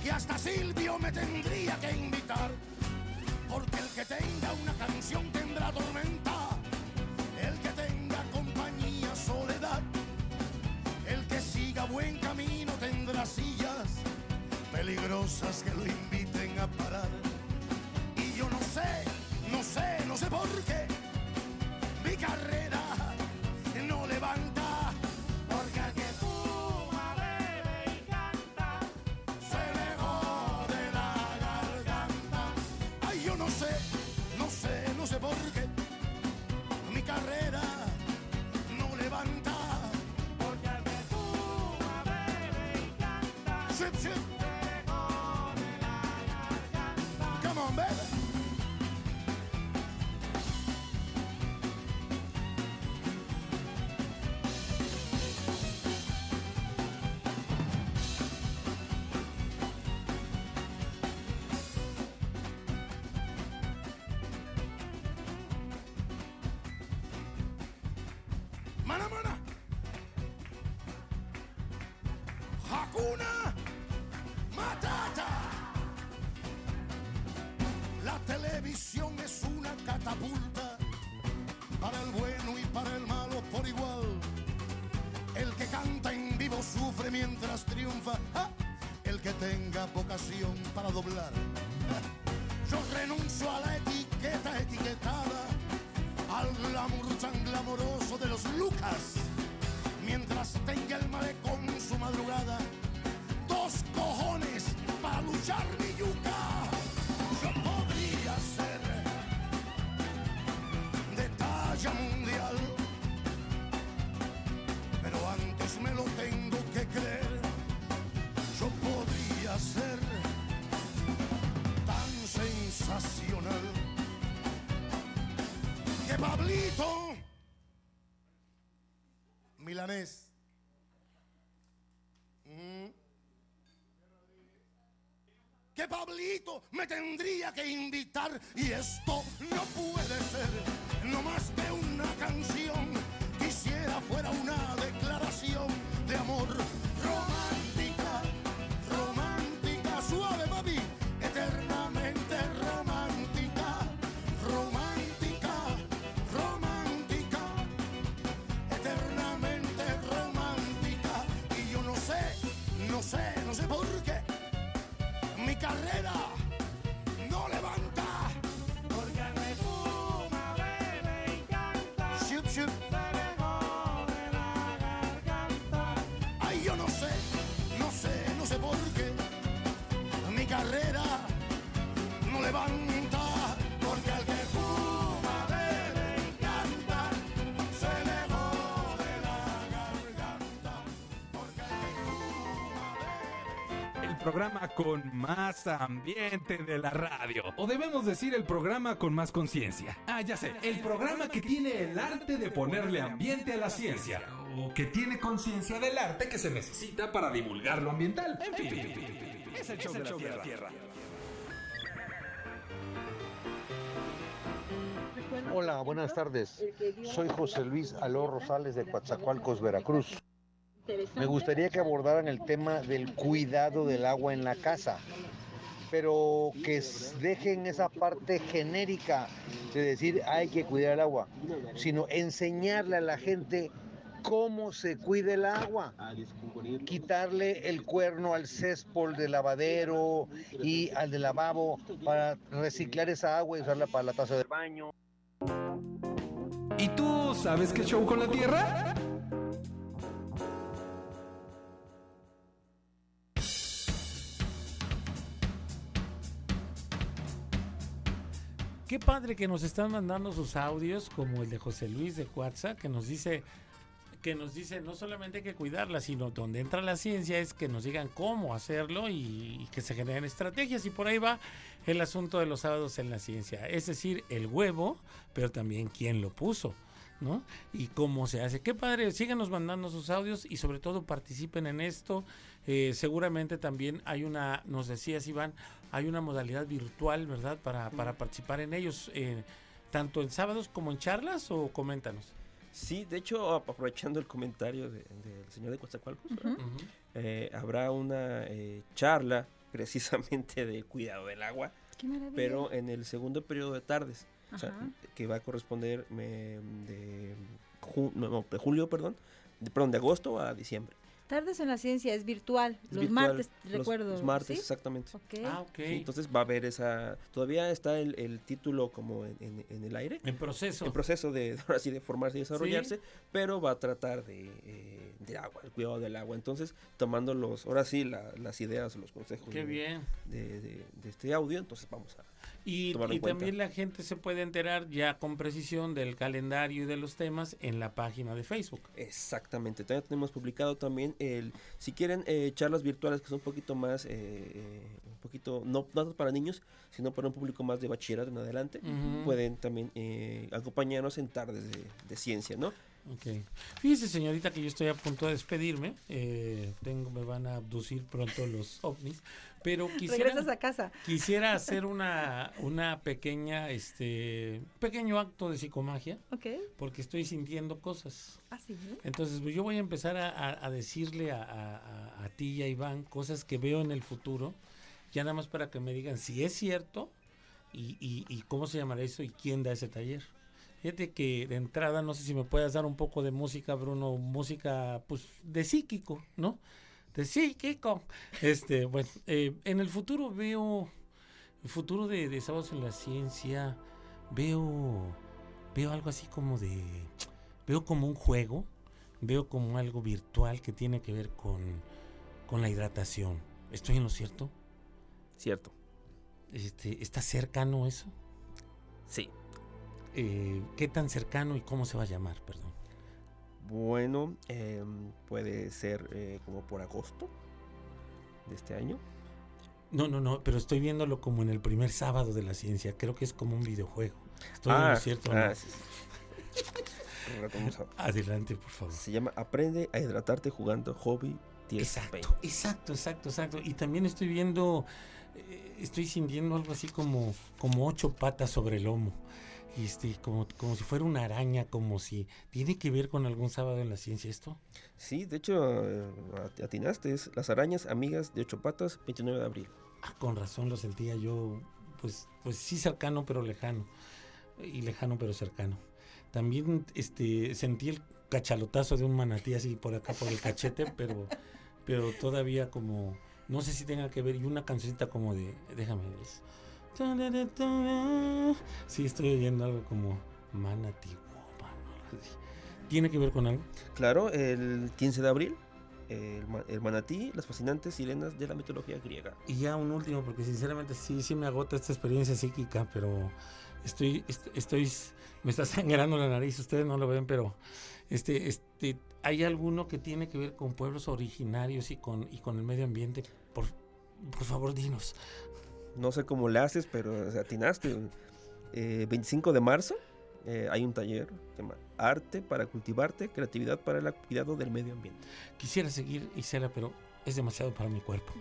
que hasta Silvio me tendría que invitar, porque el que tenga una canción tendrá tormenta, el que tenga compañía soledad, el que siga buen camino tendrá sillas peligrosas que lo Pablito Milanés. Mm. Que Pablito me tendría que invitar y esto no puede ser, no más que una canción. Quisiera fuera una declaración de amor carrera programa con más ambiente de la radio. O debemos decir el programa con más conciencia. Ah, ya sé. El programa que tiene el arte de ponerle ambiente a la ciencia. O que tiene conciencia del arte que se necesita para divulgar lo ambiental. En fin, es el show, de, la tierra. Hola, buenas tardes. Soy José Luis Aló Rosales de Coatzacoalcos, Veracruz. Me gustaría que abordaran el tema del cuidado del agua en la casa, pero que dejen esa parte genérica de decir hay que cuidar el agua, sino enseñarle a la gente cómo se cuida el agua. Quitarle el cuerno al céspol de lavadero y al de lavabo para reciclar esa agua y usarla para la taza del baño. ¿Y tú sabes qué show con la tierra? Qué padre que nos están mandando sus audios, como el de José Luis de Cuatza, que nos dice que nos dice no solamente hay que cuidarla, sino donde entra la ciencia es que nos digan cómo hacerlo y, y que se generen estrategias. Y por ahí va el asunto de los sábados en la ciencia. Es decir, el huevo, pero también quién lo puso. ¿no? Y cómo se hace. Qué padre, síganos mandando sus audios y sobre todo participen en esto. Eh, seguramente también hay una, nos decías Iván, hay una modalidad virtual, ¿verdad? Para, para participar en ellos, eh, tanto en sábados como en charlas o coméntanos. Sí, de hecho, ap- aprovechando el comentario de- del señor de Coatzacoalcos. Ujú. Eh, habrá una eh, charla precisamente de cuidado del agua, Qué maravilla. pero en el segundo periodo de tardes, o sea, que va a corresponder me- de, ju- no, no, de julio, perdón, de, perdón, de agosto a diciembre. Tardes en la ciencia es virtual. Es los virtual, martes, los- recuerdo. Los martes, ¿sí? exactamente. Ok. Ah, ok. Sí, entonces va a haber esa. Todavía está el, el título como en, en- en el aire. En proceso. En proceso de, ahora sí, de formarse y desarrollarse, pero va a tratar de, eh, de agua, el cuidado del agua. Entonces, tomando los, ahora sí, la- las ideas, los consejos Qué de, bien. de- de- de este audio, entonces vamos a. Y, también la gente se puede enterar ya con precisión del calendario y de los temas en la página de Facebook. Exactamente, también tenemos publicado también el, si quieren eh, charlas virtuales que son un poquito más, eh, eh, un poquito, no, para niños, sino para un público más de bachillerato en adelante, pueden también eh, acompañarnos en tardes de, de ciencia, ¿no? Fíjese, señorita, que yo estoy a punto de despedirme. eh, tengo, me van a abducir pronto los ovnis. Pero quisiera, Regresas a casa. quisiera hacer una, una pequeña, este, pequeño acto de psicomagia, porque estoy sintiendo cosas. Así. Entonces, pues yo voy a empezar a, a- a decirle a, a- a- a ti y a Iván cosas que veo en el futuro, ya nada más para que me digan si es cierto y, y- y cómo se llamará eso y quién da ese taller. Fíjate que de entrada, no sé si me puedas dar un poco de música, Bruno, música pues de psíquico, ¿no? De psíquico. Este, bueno, eh, en el futuro veo, el futuro de, de Sábados en la Ciencia, veo, veo algo así como de, veo como un juego, veo como algo virtual que tiene que ver con, con la hidratación. ¿Estoy en lo cierto? Cierto. Este, ¿Está cercano eso? Sí. Eh, ¿Qué tan cercano y cómo se va a llamar? Perdón. Bueno, em, puede ser eh, como por agosto de este año. No, no, no, pero estoy viéndolo como en el primer sábado de la ciencia. Creo que es como un videojuego. ¿Estoy lo cierto? no? ah, sí, sí. Adelante, por favor. Se llama Aprende a hidratarte jugando hobby Tears of Pain. Exacto, exacto, exacto, exacto. Y también estoy viendo, eh, estoy sintiendo algo así como, como ocho patas sobre el lomo. Este, como, como si fuera una araña, como si tiene que ver con algún sábado en la ciencia esto. Sí, de hecho, eh, at- atinaste. Es Las arañas amigas de ocho patas, 29 de abril. Ah, con razón lo sentía yo, pues, pues sí cercano pero lejano. Y lejano pero cercano. También este, sentí el cachalotazo de un manatí así por acá por el cachete, pero, pero todavía como, no sé si tenga que ver, y una cancioncita como de, déjame ver. es- Sí, estoy oyendo algo como así. ¿Tiene que ver con algo? Claro, el 15 de abril, el, ma- el manatí, las fascinantes sirenas de la mitología griega. Y ya un último, porque sinceramente sí, sí me agota esta experiencia psíquica, pero estoy, est- estoy, me está sangrando la nariz, ustedes no lo ven, pero este, este, ¿hay alguno que tiene que ver con pueblos originarios y con, y con el medio ambiente? Por, por favor, dinos. No sé cómo le haces, pero o sea, atinaste. Eh, 25 de marzo eh, hay un taller que se llama Arte para cultivarte, creatividad para el cuidado del medio ambiente. Quisiera seguir, Isela, pero es demasiado para mi cuerpo.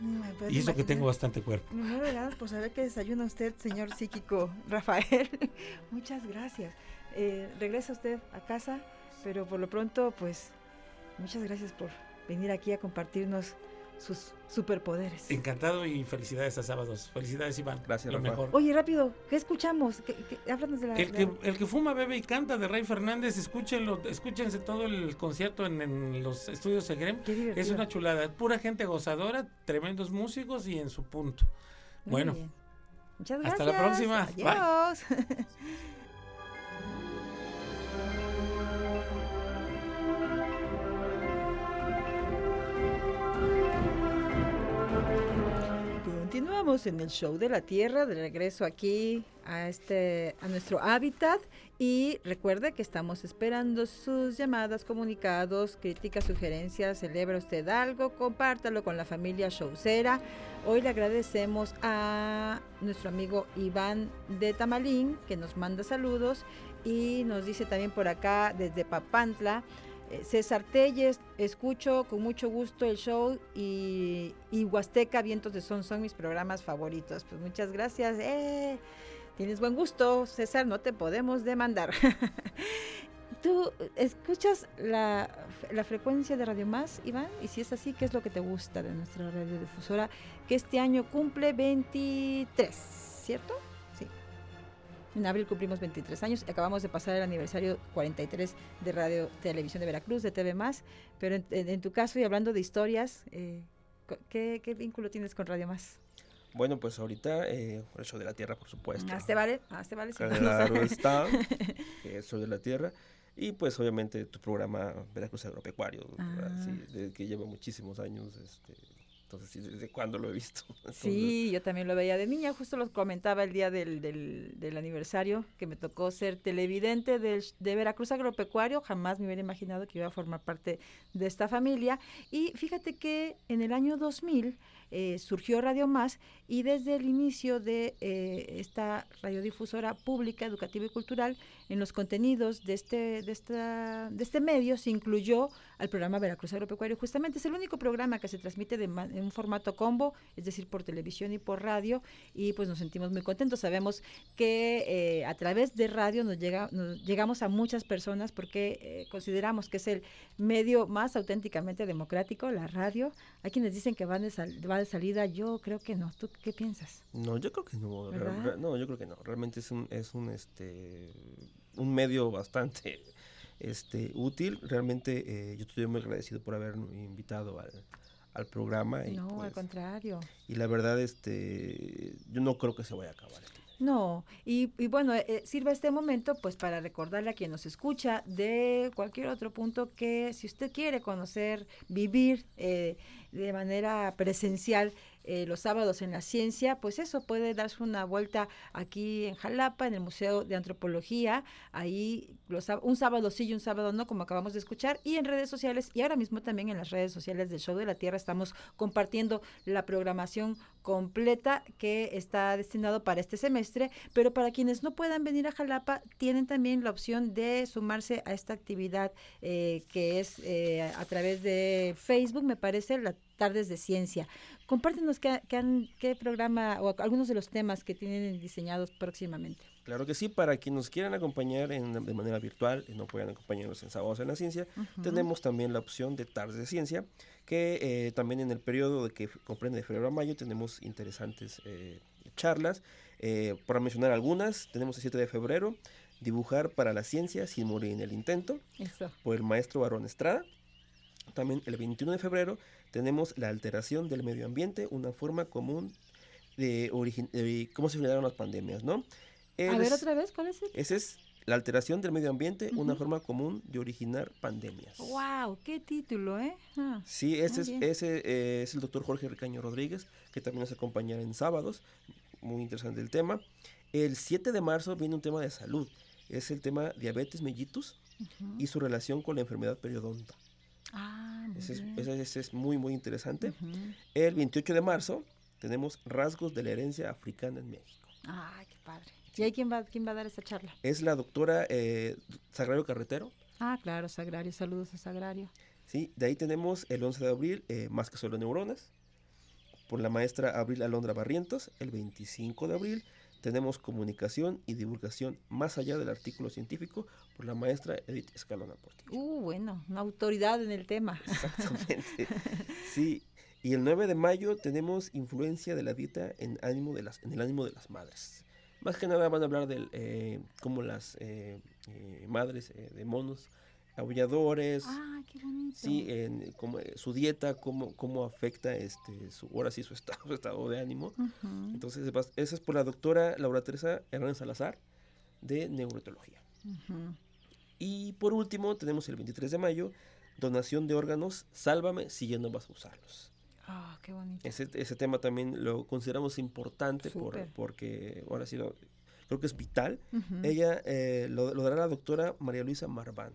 Y eso que tengo bastante cuerpo. Me muero de ganas por saber qué desayuna usted, señor psíquico Rafael. Muchas gracias. Eh, regresa usted a casa, pero por lo pronto, pues, muchas gracias por venir aquí a compartirnos sus superpoderes. Encantado y felicidades a sábados. Felicidades, Iván. Gracias, Lo Rafa. mejor. Oye, rápido, ¿qué escuchamos? ¿Qué, qué- háblanos de la... El que, la- el que fuma, bebe y canta de Rey Fernández, escúchenlo, escúchense todo el concierto en, en los estudios divertido. Es una chulada, pura gente gozadora, tremendos músicos y en su punto. Muy bueno, bien. Muchas gracias. hasta la próxima. Bye. Continuamos en el show de la Tierra, de regreso aquí a este a nuestro hábitat. Y recuerde que estamos esperando sus llamadas, comunicados, críticas, sugerencias, celebra usted algo, compártalo con la familia showcera. Hoy le agradecemos a nuestro amigo Iván de Tamalín que nos manda saludos. Y nos dice también por acá desde Papantla César Telles, escucho con mucho gusto el show y, y Huasteca Vientos de Son son mis programas favoritos. Pues muchas gracias. ¡Eh! Tienes buen gusto, César, no te podemos demandar. ¿Tú escuchas la, la frecuencia de Radio Más, Iván? Y si es así, ¿qué es lo que te gusta de nuestra radiodifusora? Que este año cumple 23, ¿cierto? En abril cumplimos 23 años. Acabamos de pasar el aniversario 43 de Radio Televisión de Veracruz, de TV Más. Pero en, en- en tu caso, y hablando de historias, eh, ¿qué, qué vínculo tienes con Radio Más? Bueno, pues ahorita el show de la Tierra, por supuesto. Ah, ¿te vale? Ah, ¿te vale? Claro está, es Show de la Tierra. Y pues obviamente tu programa Veracruz Agropecuario. Ah. De- que lleva muchísimos años. Este, entonces, ¿desde cuándo lo he visto? Sí, yo también lo veía de niña, justo lo comentaba el día del, del, del aniversario, que me tocó ser televidente del, de Veracruz Agropecuario, jamás me hubiera imaginado que iba a formar parte de esta familia. Y fíjate que en el año 2000 eh, surgió Radio Más y desde el inicio de eh, esta radiodifusora pública, educativa y cultural, en los contenidos de este, de esta, de este medio se incluyó al programa Veracruz Agropecuario. Justamente es el único programa que se transmite de en un formato combo, es decir, por televisión y por radio, y pues nos sentimos muy contentos. Sabemos que eh, a través de radio nos, llega, llegamos a muchas personas porque eh, consideramos que es el medio más auténticamente democrático, la radio. Hay quienes dicen que van de sal- va de salida, yo creo que no. ¿Tú, ¿Qué piensas? No, yo creo que no. no, yo creo que no. Realmente es un, es un, este, un medio bastante este, útil. Realmente eh, yo estoy muy agradecido por haberme invitado al, al programa. Y, No, al pues, contrario. y la verdad, este, yo no creo que se vaya a acabar. esto. No, y, y bueno, eh, eh, sirva este momento pues para recordarle a quien nos escucha de cualquier otro punto que si usted quiere conocer, vivir eh, de manera presencial eh, los sábados en la ciencia, pues eso puede darse una vuelta aquí en Jalapa, en el Museo de Antropología, ahí los, un sábado sí y un sábado no, como acabamos de escuchar, y en redes sociales, y ahora mismo también en las redes sociales del Show de la Tierra estamos compartiendo la programación completa que está destinado para este semestre, pero para quienes no puedan venir a Jalapa, tienen también la opción de sumarse a esta actividad eh, que es eh, a través de Facebook, me parece, las tardes de ciencia. Compártenos qué, qué qué programa o algunos de los temas que tienen diseñados próximamente. Claro que sí, para quienes nos quieran acompañar en- de manera virtual y no puedan acompañarnos en Sábados en la Ciencia, tenemos también la opción de Tardes de Ciencia, que eh, también en el periodo de que comprende de febrero a mayo tenemos interesantes eh, charlas. Eh, para mencionar algunas, tenemos el 7 de febrero, Dibujar para la Ciencia sin morir en el intento, Eso. por el maestro Barón Estrada. También el 21 de febrero tenemos la alteración del medio ambiente, una forma común de, de cómo se generaron las pandemias, ¿no? A Él ver es- otra vez, ¿cuál es? el? esa es la alteración del medio ambiente, una forma común de originar pandemias. ¡Wow! ¡Qué título, eh! Ah, Sí, ese, es, ese eh, es el doctor Jorge Ricaño Rodríguez, que también nos acompaña en sábados. Muy interesante el tema. El 7 de marzo viene un tema de salud. Es el tema diabetes mellitus ujú. y su relación con la enfermedad periodonta. Ah, muy Ese es, bien. ese- ese es muy, muy interesante. El 28 de marzo tenemos rasgos de la herencia africana en México. ¡Ay, qué padre! ¿Y ahí quién va, quién va a dar esa charla? Es la doctora eh, Sagrario Carretero. Ah, claro, Sagrario. Saludos a Sagrario. Sí, de ahí tenemos el 11 de abril, eh, Más que solo neuronas, por la maestra Abril Alondra Barrientos. El 25 de abril tenemos comunicación y divulgación más allá del artículo científico, por la maestra Edith Escalona Portillo. Uh, bueno, una autoridad en el tema. Exactamente. Sí, y el 9 de mayo tenemos influencia de la dieta en, ánimo de las, en el ánimo de las madres. Más que nada van a hablar de cómo las eh, eh, madres eh, de monos aulladores, Ah, qué bonito. Sí, en cómo, eh, su dieta, cómo, cómo afecta este, su, ahora sí su estado, su estado de ánimo. Ujú. Entonces, vas- esa es por la doctora Laura Teresa Hernández Salazar, de Neuroetología. Ujú. Y por último, tenemos el 23 de mayo, donación de órganos, sálvame si ya no vas a usarlos. Ah, qué bonito. Ese, ese tema también lo consideramos importante por, porque ahora sí lo- creo que es vital. Ujú. Ella eh, lo, lo dará la doctora María Luisa Marván.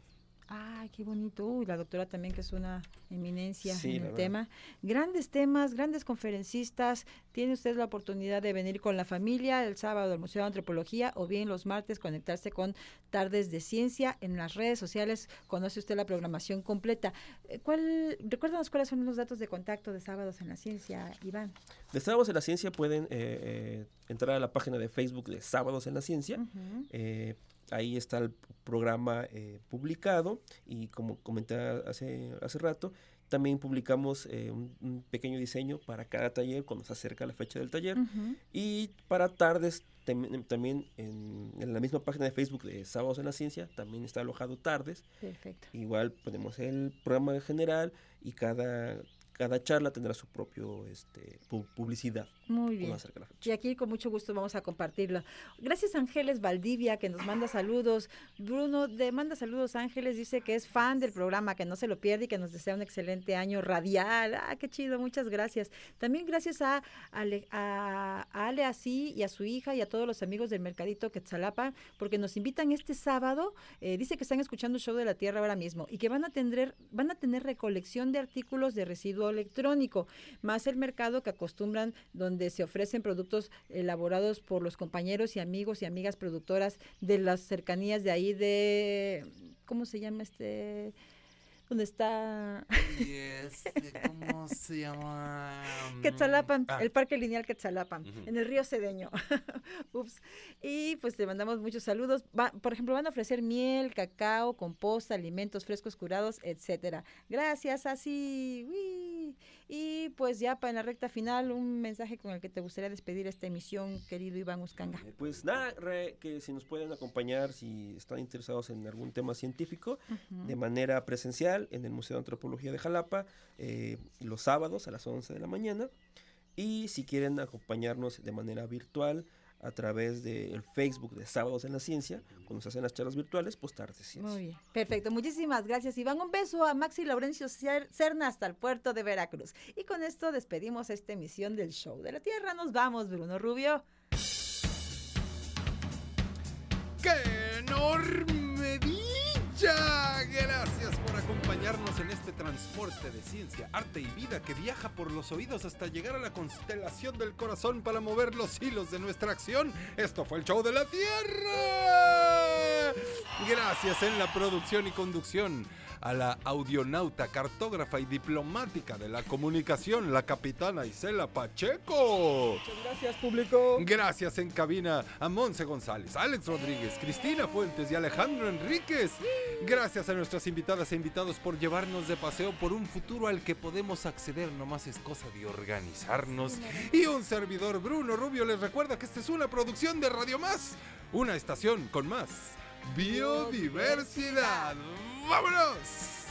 Ay, qué bonito. Uy, la doctora también que es una eminencia Sí, en el tema. Grandes temas, grandes conferencistas. Tiene usted la oportunidad de venir con la familia el sábado al Museo de Antropología o bien los martes conectarse con Tardes de Ciencia en las redes sociales. Conoce usted la programación completa. Eh, ¿Cuál, recuérdanos cuáles son los datos de contacto de sábados en la ciencia, Iván. De Sábados en la Ciencia pueden eh, eh, entrar a la página de Facebook de Sábados en la Ciencia. Eh, ahí está el programa eh, publicado y como comenté hace, hace rato, también publicamos eh, un, un pequeño diseño para cada taller cuando se acerca la fecha del taller. Y para tardes, también en, en la misma página de Facebook de Sábados en la Ciencia, también está alojado tardes. Perfecto. Igual ponemos el programa general y cada, cada charla tendrá su propio este, pu- publicidad. Muy bien. Y aquí con mucho gusto vamos a compartirlo. Gracias Ángeles Valdivia que nos manda saludos. Bruno de manda saludos Ángeles, dice que es fan del programa, que no se lo pierde y que nos desea un excelente año radial. Ah, qué chido, muchas gracias. También gracias a Ale, a, a Ale Así y a su hija y a todos los amigos del Mercadito Quetzalapa, porque nos invitan este sábado. eh, dice que están escuchando el show de la Tierra ahora mismo y que van a tener, van a tener recolección de artículos de residuo electrónico, más el mercado que acostumbran donde se ofrecen productos elaborados por los compañeros y amigos y amigas productoras de las cercanías de ahí de ¿cómo se llama este? ¿Dónde está Y este, ¿cómo se llama? Quetzalapan, Ah. el Parque Lineal Quetzalapan, en el río Cedeño. Ups. Y pues le mandamos muchos saludos. Va- por ejemplo, van a ofrecer miel, cacao, composta, alimentos frescos curados, etcétera. Gracias, así. uy. Y pues ya para en la recta final, un mensaje con el que te gustaría despedir esta emisión, querido Iván Uscanga. Eh, Pues nada, re- que si nos pueden acompañar, si están interesados en algún tema científico, de manera presencial en el Museo de Antropología de Jalapa, eh, los sábados a las 11 de la mañana. Y si quieren acompañarnos de manera virtual a través del Facebook de Sábados en la Ciencia, cuando se hacen las charlas virtuales, pues tarde ciencia. Muy bien, perfecto. Muchísimas gracias, Iván. Un beso a Maxi Laurencio Cer- Cerna hasta el puerto de Veracruz. Y con esto despedimos esta emisión del Show de la Tierra. Nos vamos, Bruno Rubio. ¡Qué enorme dicha! Acompañarnos en este transporte de ciencia, arte y vida que viaja por los oídos hasta llegar a la constelación del corazón para mover los hilos de nuestra acción. Esto fue el show de la Tierra. Gracias en la producción y conducción a la audionauta, cartógrafa y diplomática de la comunicación, la capitana Isela Pacheco. Muchas gracias, público. Gracias en cabina a Monse González, Alex Rodríguez, Cristina Fuentes y Alejandro Enríquez. Gracias a nuestras invitadas e invitados por llevarnos de paseo por un futuro al que podemos acceder, nomás es cosa de organizarnos. Y un servidor Bruno Rubio les recuerda que esta es una producción de Radio Más, una estación con más biodiversidad. ¡Vámonos!